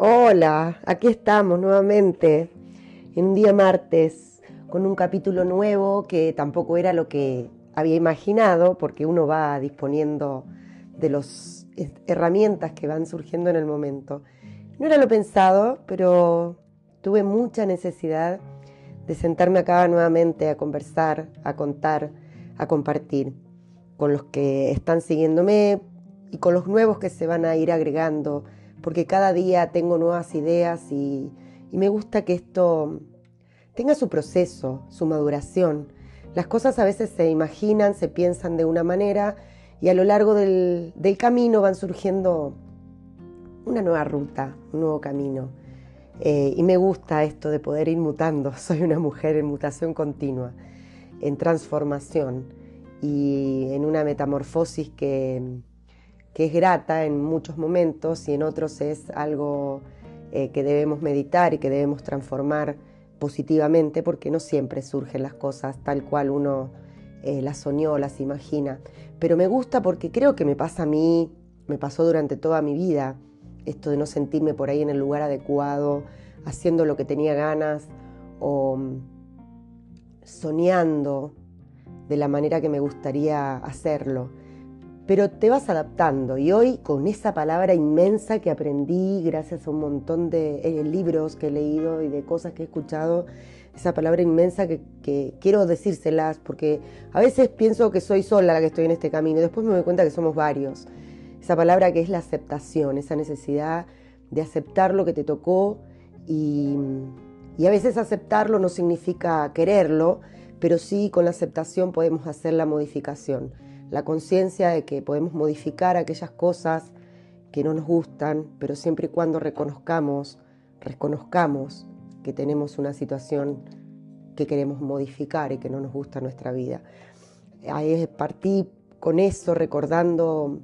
Hola, aquí estamos nuevamente en un día martes con un capítulo nuevo que tampoco era lo que había imaginado porque uno va disponiendo de las herramientas que van surgiendo en el momento. No era lo pensado, pero tuve mucha necesidad de sentarme acá nuevamente a conversar, a contar, a compartir con los que están siguiéndome y con los nuevos que se van a ir agregando porque cada día tengo nuevas ideas y, me gusta que esto tenga su proceso, su maduración. Las cosas a veces se imaginan, se piensan de una manera y a lo largo del, camino van surgiendo una nueva ruta, un nuevo camino. Eh, y me gusta esto de poder ir mutando. Soy una mujer en mutación continua, en transformación y en una metamorfosis que, que es grata en muchos momentos y en otros es algo eh, que debemos meditar y que debemos transformar positivamente porque no siempre surgen las cosas tal cual uno eh, las soñó, las imagina. Pero me gusta porque creo que me pasa a mí, me pasó durante toda mi vida, esto de no sentirme por ahí en el lugar adecuado, haciendo lo que tenía ganas o mm, soñando de la manera que me gustaría hacerlo pero te vas adaptando. Y hoy con esa palabra inmensa que aprendí gracias a un montón de eh, libros que he leído y de cosas que he escuchado, esa palabra inmensa que, quiero decírselas, porque a veces pienso que soy sola la que estoy en este camino y después me doy cuenta que somos varios. Esa palabra que es la aceptación, esa necesidad de aceptar lo que te tocó y, y a veces aceptarlo no significa quererlo, pero sí con la aceptación podemos hacer la modificación la conciencia de que podemos modificar aquellas cosas que no nos gustan, pero siempre y cuando reconozcamos, reconozcamos que tenemos una situación que queremos modificar y que no nos gusta nuestra vida. Ahí partí con eso recordando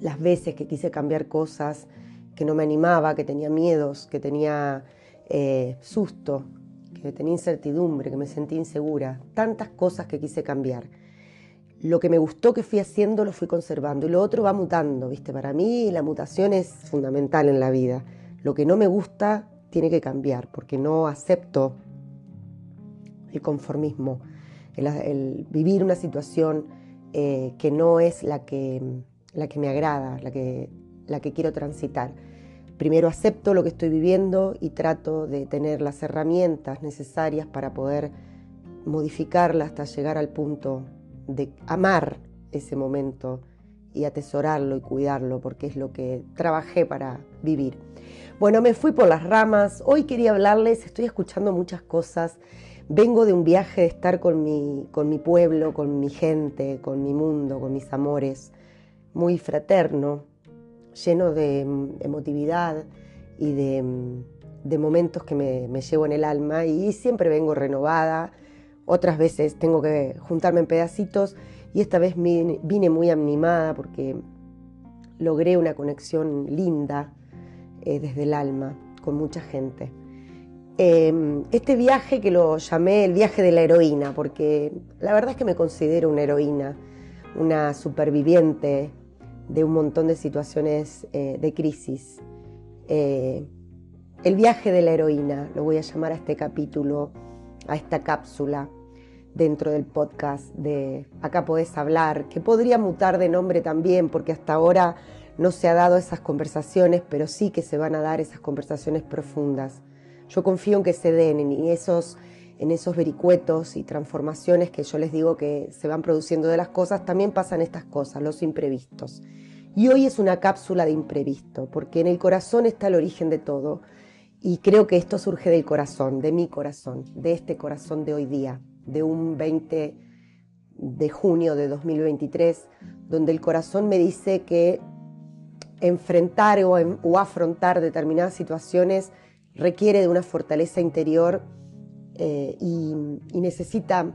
las veces que quise cambiar cosas, que no me animaba, que tenía miedos, que tenía eh, susto, que tenía incertidumbre, que me sentí insegura, tantas cosas que quise cambiar lo que me gustó que fui haciendo lo fui conservando y lo otro va mutando, ¿viste? Para mí la mutación es fundamental en la vida. Lo que no me gusta tiene que cambiar porque no acepto el conformismo, el, vivir una situación eh, que no es la que, la que me agrada, la que, la que quiero transitar. Primero acepto lo que estoy viviendo y trato de tener las herramientas necesarias para poder modificarla hasta llegar al punto de amar ese momento y atesorarlo y cuidarlo, porque es lo que trabajé para vivir. Bueno, me fui por las ramas, hoy quería hablarles, estoy escuchando muchas cosas, vengo de un viaje de estar con mi, con mi pueblo, con mi gente, con mi mundo, con mis amores, muy fraterno, lleno de emotividad y de, momentos que me, me llevo en el alma. Y siempre vengo renovada, otras veces tengo que juntarme en pedacitos y esta vez vine muy animada porque logré una conexión linda eh, desde el alma con mucha gente. Em, este viaje que lo llamé el viaje de la heroína, porque la verdad es que me considero una heroína, una superviviente de un montón de situaciones eh, de crisis. Eh, el viaje de la heroína, lo voy a llamar a este capítulo a esta cápsula dentro del podcast de Acá podés hablar, que podría mutar de nombre también, porque hasta ahora no se ha dado esas conversaciones, pero sí que se van a dar esas conversaciones profundas. Yo confío en que se den en esos, en esos vericuetos y transformaciones que yo les digo que se van produciendo de las cosas, también pasan estas cosas, los imprevistos. Y hoy es una cápsula de imprevisto, porque en el corazón está el origen de todo. Y creo que esto surge del corazón, de mi corazón, de este corazón de hoy día, de un 20 de junio de 2023, donde el corazón me dice que enfrentar o, afrontar determinadas situaciones requiere de una fortaleza interior eh, y, y necesita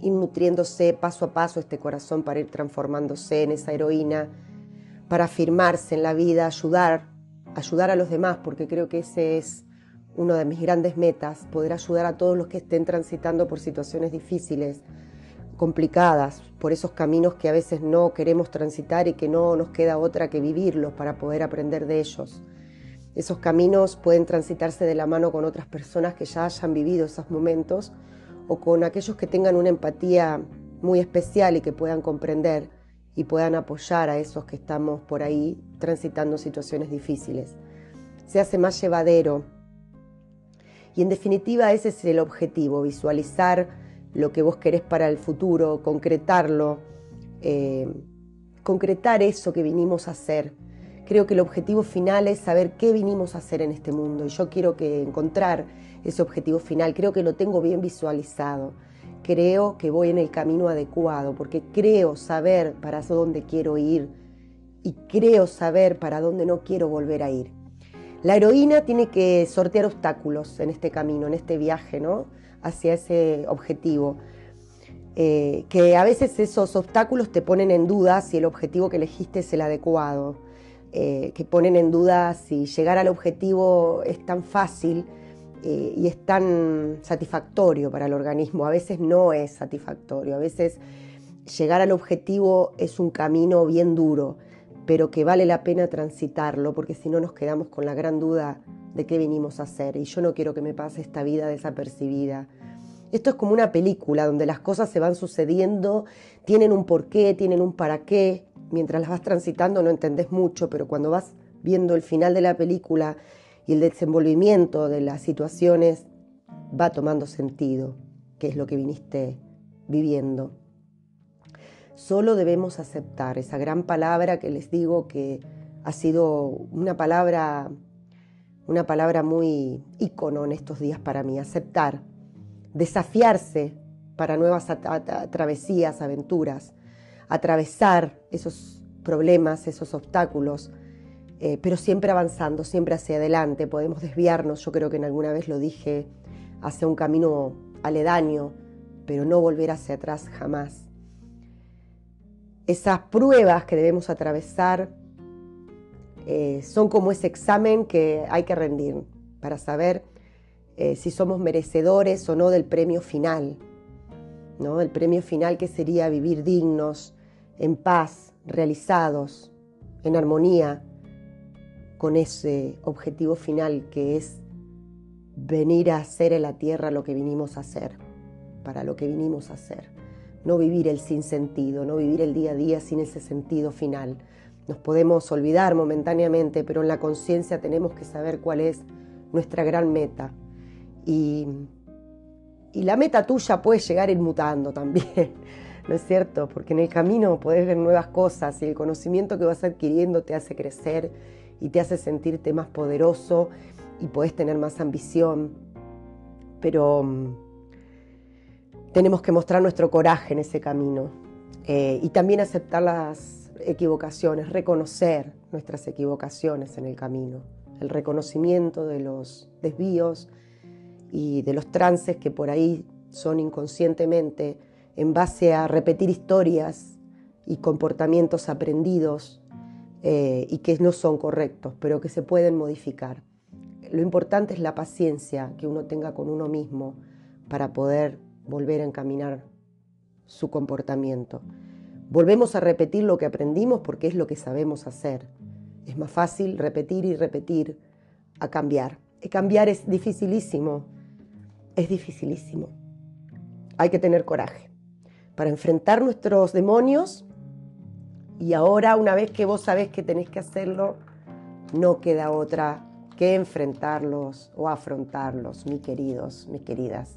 ir nutriéndose paso a paso este corazón para ir transformándose en esa heroína, para afirmarse en la vida, ayudar ayudar a los demás, porque creo que ese es uno de mis grandes metas, poder ayudar a todos los que estén transitando por situaciones difíciles, complicadas, por esos caminos que a veces no queremos transitar y que no nos queda otra que vivirlos para poder aprender de ellos. Esos caminos pueden transitarse de la mano con otras personas que ya hayan vivido esos momentos o con aquellos que tengan una empatía muy especial y que puedan comprender y puedan apoyar a esos que estamos por ahí transitando situaciones difíciles. Se hace más llevadero. Y en definitiva ese es el objetivo, visualizar lo que vos querés para el futuro, concretarlo, eh, concretar eso que vinimos a hacer. Creo que el objetivo final es saber qué vinimos a hacer en este mundo y yo quiero que encontrar ese objetivo final, creo que lo tengo bien visualizado creo que voy en el camino adecuado, porque creo saber para dónde quiero ir y creo saber para dónde no quiero volver a ir. La heroína tiene que sortear obstáculos en este camino, en este viaje, ¿no? Hacia ese objetivo. Eh, que a veces esos obstáculos te ponen en duda si el objetivo que elegiste es el adecuado, eh, que ponen en duda si llegar al objetivo es tan fácil eh, y es tan satisfactorio para el organismo. A veces no es satisfactorio, a veces llegar al objetivo es un camino bien duro, pero que vale la pena transitarlo, porque si no nos quedamos con la gran duda de qué vinimos a hacer. Y yo no quiero que me pase esta vida desapercibida. Esto es como una película donde las cosas se van sucediendo, tienen un porqué, tienen un para qué. Mientras las vas transitando no entendés mucho, pero cuando vas viendo el final de la película y el desenvolvimiento de las situaciones va tomando sentido, que es lo que viniste viviendo. Solo debemos aceptar esa gran palabra que les digo que ha sido una palabra una palabra muy ícono en estos días para mí, aceptar, desafiarse para nuevas travesías, aventuras, atravesar esos problemas, esos obstáculos, eh, pero siempre avanzando, siempre hacia adelante. Podemos desviarnos, yo creo que en alguna vez lo dije, hacia un camino aledaño, pero no volver hacia atrás jamás. Esas pruebas que debemos atravesar eh, son como ese examen que hay que rendir para saber eh, si somos merecedores o no del premio final. ¿no? El premio final que sería vivir dignos, en paz, realizados, en armonía con ese objetivo final que es venir a hacer en la tierra lo que vinimos a hacer, para lo que vinimos a hacer. No vivir el sinsentido, no vivir el día a día sin ese sentido final. Nos podemos olvidar momentáneamente, pero en la conciencia tenemos que saber cuál es nuestra gran meta. Y, y la meta tuya puede llegar ir mutando también, ¿no es cierto? Porque en el camino podés ver nuevas cosas y el conocimiento que vas adquiriendo te hace crecer y te hace sentirte más poderoso y puedes tener más ambición. Pero mm, tenemos que mostrar nuestro coraje en ese camino eh, y también aceptar las equivocaciones, reconocer nuestras equivocaciones en el camino, el reconocimiento de los desvíos y de los trances que por ahí son inconscientemente en base a repetir historias y comportamientos aprendidos eh, y que no son correctos, pero que se pueden modificar. Lo importante es la paciencia que uno tenga con uno mismo para poder volver a encaminar su comportamiento. Volvemos a repetir lo que aprendimos porque es lo que sabemos hacer. Es más fácil repetir y repetir a cambiar. Y cambiar es dificilísimo, es dificilísimo. Hay que tener coraje para enfrentar nuestros demonios y ahora, una vez que vos sabés que tenés que hacerlo, no queda otra que enfrentarlos o afrontarlos, mis queridos, mis queridas.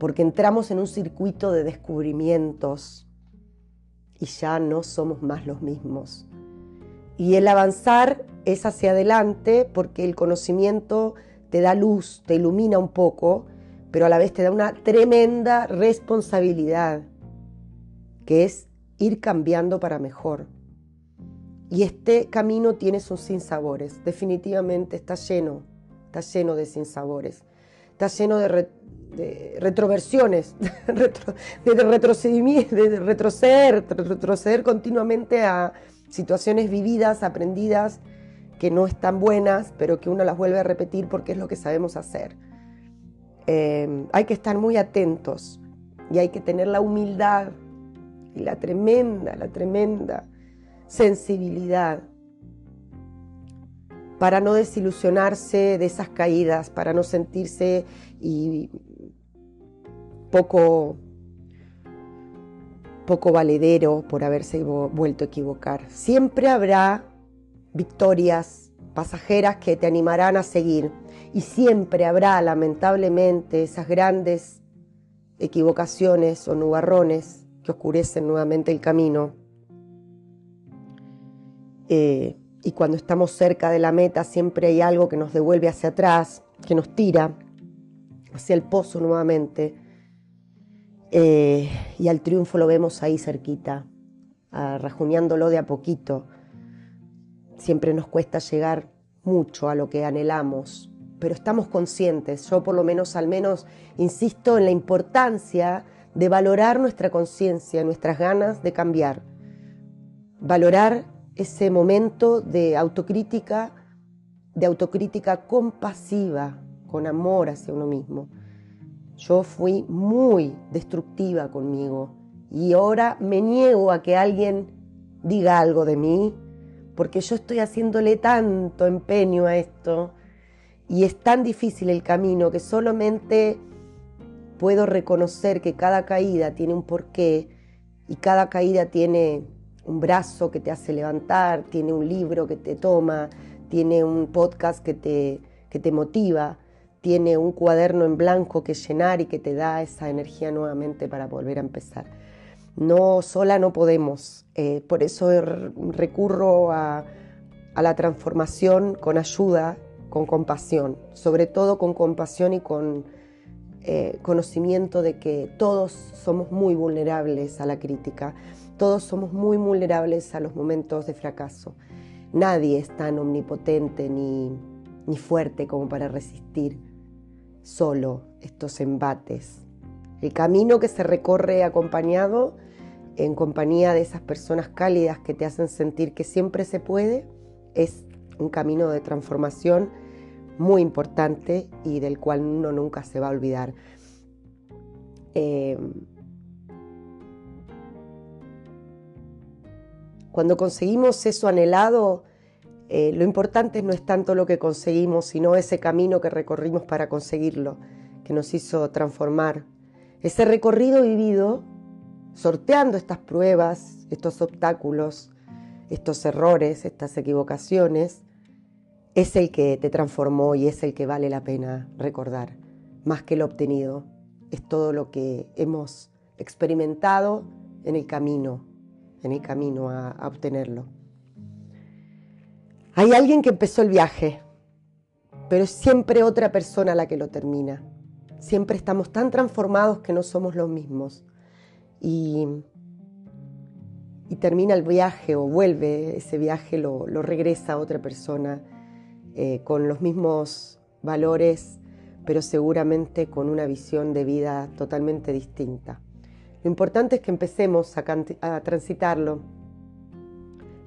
Porque entramos en un circuito de descubrimientos y ya no somos más los mismos. Y el avanzar es hacia adelante porque el conocimiento te da luz, te ilumina un poco, pero a la vez te da una tremenda responsabilidad, que es ir cambiando para mejor. Y este camino tiene sus sinsabores, definitivamente está lleno, está lleno de sinsabores, está lleno de, retroversiones, de, retrocedimiento, de retroceder, retroceder continuamente a situaciones vividas, aprendidas, que no están buenas, pero que uno las vuelve a repetir porque es lo que sabemos hacer. Eh, hay que estar muy atentos y hay que tener la humildad y la tremenda, la tremenda sensibilidad para no desilusionarse de esas caídas, para no sentirse y poco poco valedero por haberse vuelto a equivocar. Siempre habrá victorias pasajeras que te animarán a seguir y siempre habrá lamentablemente esas grandes equivocaciones o nubarrones que oscurecen nuevamente el camino. Eh, y cuando estamos cerca de la meta siempre hay algo que nos devuelve hacia atrás, que nos tira hacia el pozo nuevamente. Eh, y al triunfo lo vemos ahí cerquita, rajuneándolo de a poquito. Siempre nos cuesta llegar mucho a lo que anhelamos, pero estamos conscientes, yo por lo menos al menos insisto en la importancia de valorar nuestra conciencia, nuestras ganas de cambiar, valorar ese momento de autocrítica, de autocrítica compasiva, con amor hacia uno mismo. Yo fui muy destructiva conmigo y ahora me niego a que alguien diga algo de mí porque yo estoy haciéndole tanto empeño a esto y es tan difícil el camino que solamente puedo reconocer que cada caída tiene un porqué y cada caída tiene un brazo que te hace levantar, tiene un libro que te toma, tiene un podcast que te, que te motiva, tiene un cuaderno en blanco que llenar y que te da esa energía nuevamente para volver a empezar. No, sola no podemos, eh, por eso recurro a, a la transformación con ayuda con compasión, sobre todo con compasión y con eh, conocimiento de que todos somos muy vulnerables a la crítica, todos somos muy vulnerables a los momentos de fracaso. Nadie es tan omnipotente ni, ni fuerte como para resistir solo estos embates. El camino que se recorre acompañado, en compañía de esas personas cálidas que te hacen sentir que siempre se puede, es un camino de transformación muy importante y del cual uno nunca se va a olvidar. Eh, cuando conseguimos eso anhelado, eh, lo importante no es tanto lo que conseguimos, sino ese camino que recorrimos para conseguirlo, que nos hizo transformar. Ese recorrido vivido, sorteando estas pruebas, estos obstáculos, estos errores, estas equivocaciones, es el que te transformó y es el que vale la pena recordar, más que lo obtenido. Es todo lo que hemos experimentado en el camino, en el camino a, a obtenerlo. Hay alguien que empezó el viaje, pero es siempre otra persona la que lo termina. Siempre estamos tan transformados que no somos los mismos. Y termina el viaje o vuelve, ese viaje lo, regresa a otra persona eh, con los mismos valores, pero seguramente con una visión de vida totalmente distinta. Lo importante es que empecemos a, transitarlo.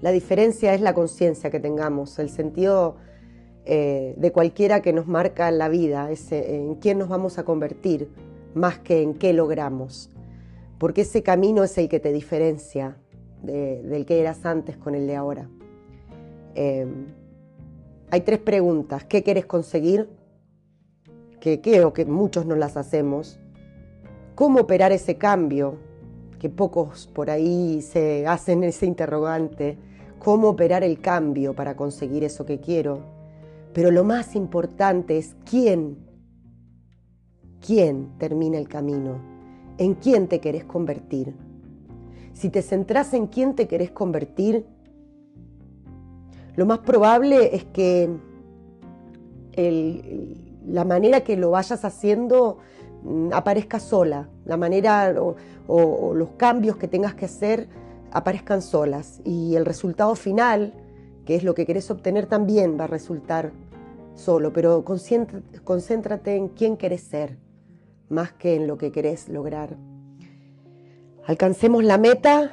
La diferencia es la conciencia que tengamos, el sentido eh, de cualquiera que nos marca la vida, en quién nos vamos a convertir, más que en qué logramos. Porque ese camino es el que te diferencia, del que eras antes con el de ahora. Em, hay tres preguntas. ¿Qué quieres conseguir? Que creo que muchos no las hacemos. ¿Cómo operar ese cambio? Que pocos por ahí se hacen ese interrogante. ¿Cómo operar el cambio para conseguir eso que quiero? Pero lo más importante es quién. ¿Quién termina el camino? ¿En quién te querés convertir? si te centras en quién te querés convertir, lo más probable es que la manera que lo vayas haciendo mm, aparezca sola, la manera o, los cambios que tengas que hacer aparezcan solas. Y el resultado final, que es lo que querés obtener también, va a resultar solo, pero concéntrate en quién querés ser, más que en lo que querés lograr. Alcancemos la meta,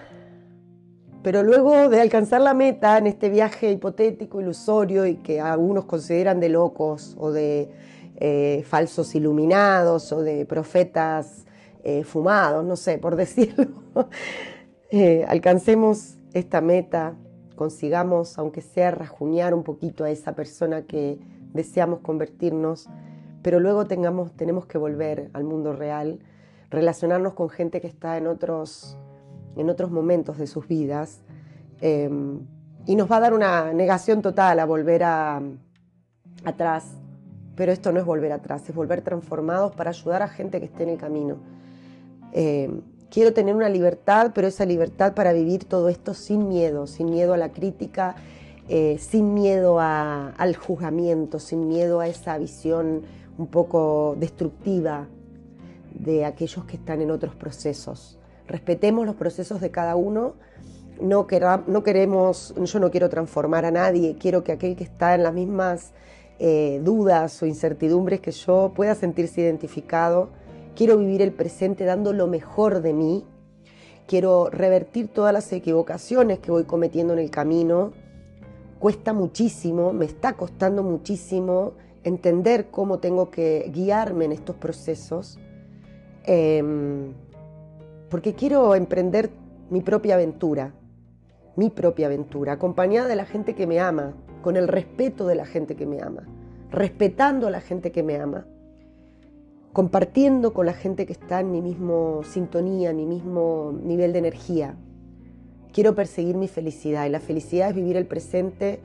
pero luego de alcanzar la meta en este viaje hipotético, ilusorio y que algunos consideran de locos o de eh, falsos iluminados o de profetas eh, fumados, no sé, por decirlo, eh, alcancemos esta meta consigamos, aunque sea rajuñar un poquito a esa persona que deseamos convertirnos, pero luego tengamos, tenemos que volver al mundo real, relacionarnos con gente que está en otros, en otros momentos de sus vidas. Em, y nos va a dar una negación total a volver atrás. Pero esto no es volver atrás, es volver transformados para ayudar a gente que esté en el camino. Em, quiero tener una libertad, pero esa libertad para vivir todo esto sin miedo, sin miedo a la crítica, eh, sin miedo al juzgamiento, sin miedo a esa visión un poco destructiva de aquellos que están en otros procesos. Respetemos los procesos de cada uno. No, queremos, yo no quiero transformar a nadie, quiero que aquel que está en las mismas eh, dudas o incertidumbres que yo pueda sentirse identificado. Quiero vivir el presente dando lo mejor de mí. Quiero revertir todas las equivocaciones que voy cometiendo en el camino. Cuesta muchísimo, me está costando muchísimo entender cómo tengo que guiarme en estos procesos, em, porque quiero emprender mi propia aventura, mi propia aventura, acompañada de la gente que me ama, con el respeto de la gente que me ama, respetando a la gente que me ama, compartiendo con la gente que está en mi mismo sintonía, en mi mismo nivel de energía. Quiero perseguir mi felicidad y la felicidad es vivir el presente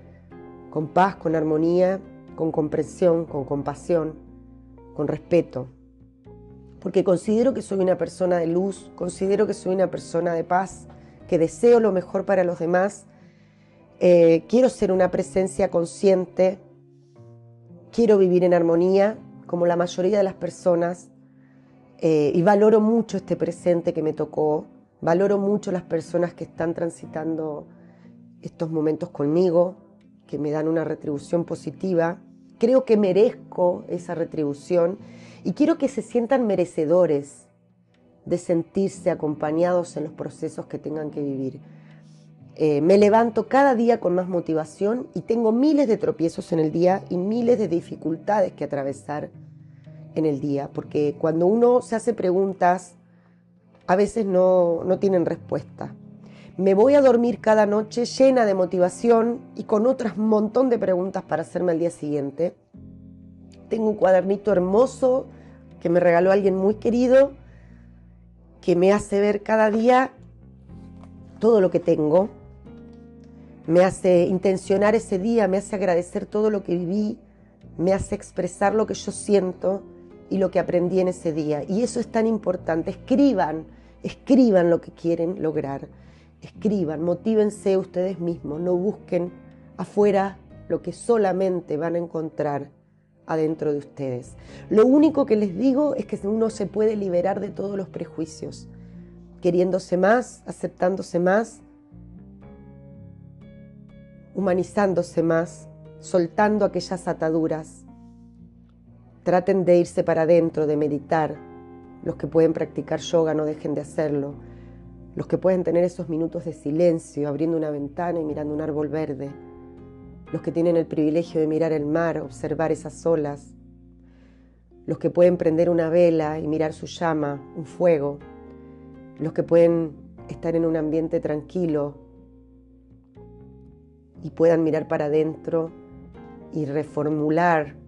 con paz, con armonía con comprensión, con compasión, con respeto. Porque considero que soy una persona de luz, considero que soy una persona de paz, que deseo lo mejor para los demás. Eh, quiero ser una presencia consciente, quiero vivir en armonía, como la mayoría de las personas, eh, y valoro mucho este presente que me tocó, valoro mucho las personas que están transitando estos momentos conmigo, que me dan una retribución positiva. Creo que merezco esa retribución y quiero que se sientan merecedores de sentirse acompañados en los procesos que tengan que vivir. Eh, me levanto cada día con más motivación y tengo miles de tropiezos en el día y miles de dificultades que atravesar en el día, porque cuando uno se hace preguntas, a veces no, no tienen respuesta. Me voy a dormir cada noche llena de motivación y con otras montón de preguntas para hacerme al día siguiente. Tengo un cuadernito hermoso que me regaló alguien muy querido que me hace ver cada día todo lo que tengo, me hace intencionar ese día, me hace agradecer todo lo que viví, me hace expresar lo que yo siento y lo que aprendí en ese día. Y eso es tan importante. Escriban, escriban lo que quieren lograr escriban, motívense ustedes mismos, no busquen afuera lo que solamente van a encontrar adentro de ustedes. Lo único que les digo es que uno se puede liberar de todos los prejuicios, queriéndose más, aceptándose más, humanizándose más, soltando aquellas ataduras. Traten de irse para adentro, de meditar. Los que pueden practicar yoga no dejen de hacerlo. Los que pueden tener esos minutos de silencio abriendo una ventana y mirando un árbol verde, los que tienen el privilegio de mirar el mar, observar esas olas, los que pueden prender una vela y mirar su llama, un fuego, los que pueden estar en un ambiente tranquilo y puedan mirar para adentro y reformular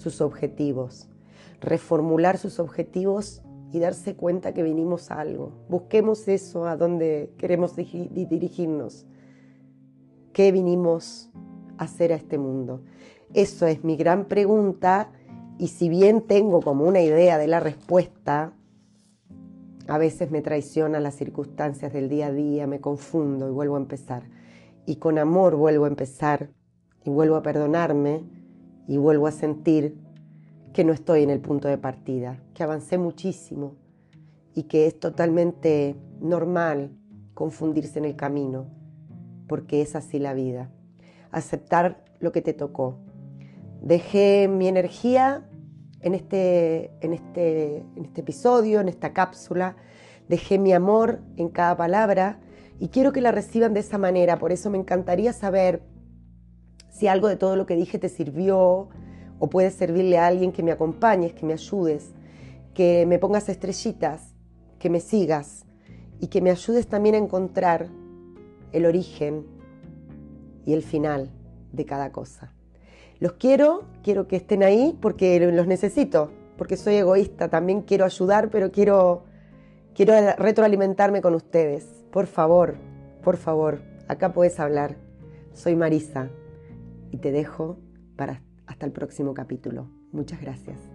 sus objetivos. Reformular sus objetivos y darse cuenta que vinimos a algo. Busquemos eso a donde queremos dirigirnos. ¿Qué vinimos a hacer a este mundo? Eso es mi gran pregunta y si bien tengo como una idea de la respuesta, a veces me traicionan las circunstancias del día a día, me confundo y vuelvo a empezar. Y con amor vuelvo a empezar y vuelvo a perdonarme y vuelvo a sentir que no estoy en el punto de partida, que avancé muchísimo y que es totalmente normal confundirse en el camino, porque es así la vida. Aceptar lo que te tocó. Dejé mi energía en este, en este, en este episodio, en esta cápsula, dejé mi amor en cada palabra y quiero que la reciban de esa manera. Por eso me encantaría saber si algo de todo lo que dije te sirvió, o puedes servirle a alguien que me acompañes, que me ayudes, que me pongas estrellitas, que me sigas y que me ayudes también a encontrar el origen y el final de cada cosa. Los quiero, quiero que estén ahí porque los necesito, porque soy egoísta, también quiero ayudar, pero quiero, quiero retroalimentarme con ustedes. Por favor, por favor, acá puedes hablar. Soy Marisa y te dejo para hasta el próximo capítulo. Muchas gracias.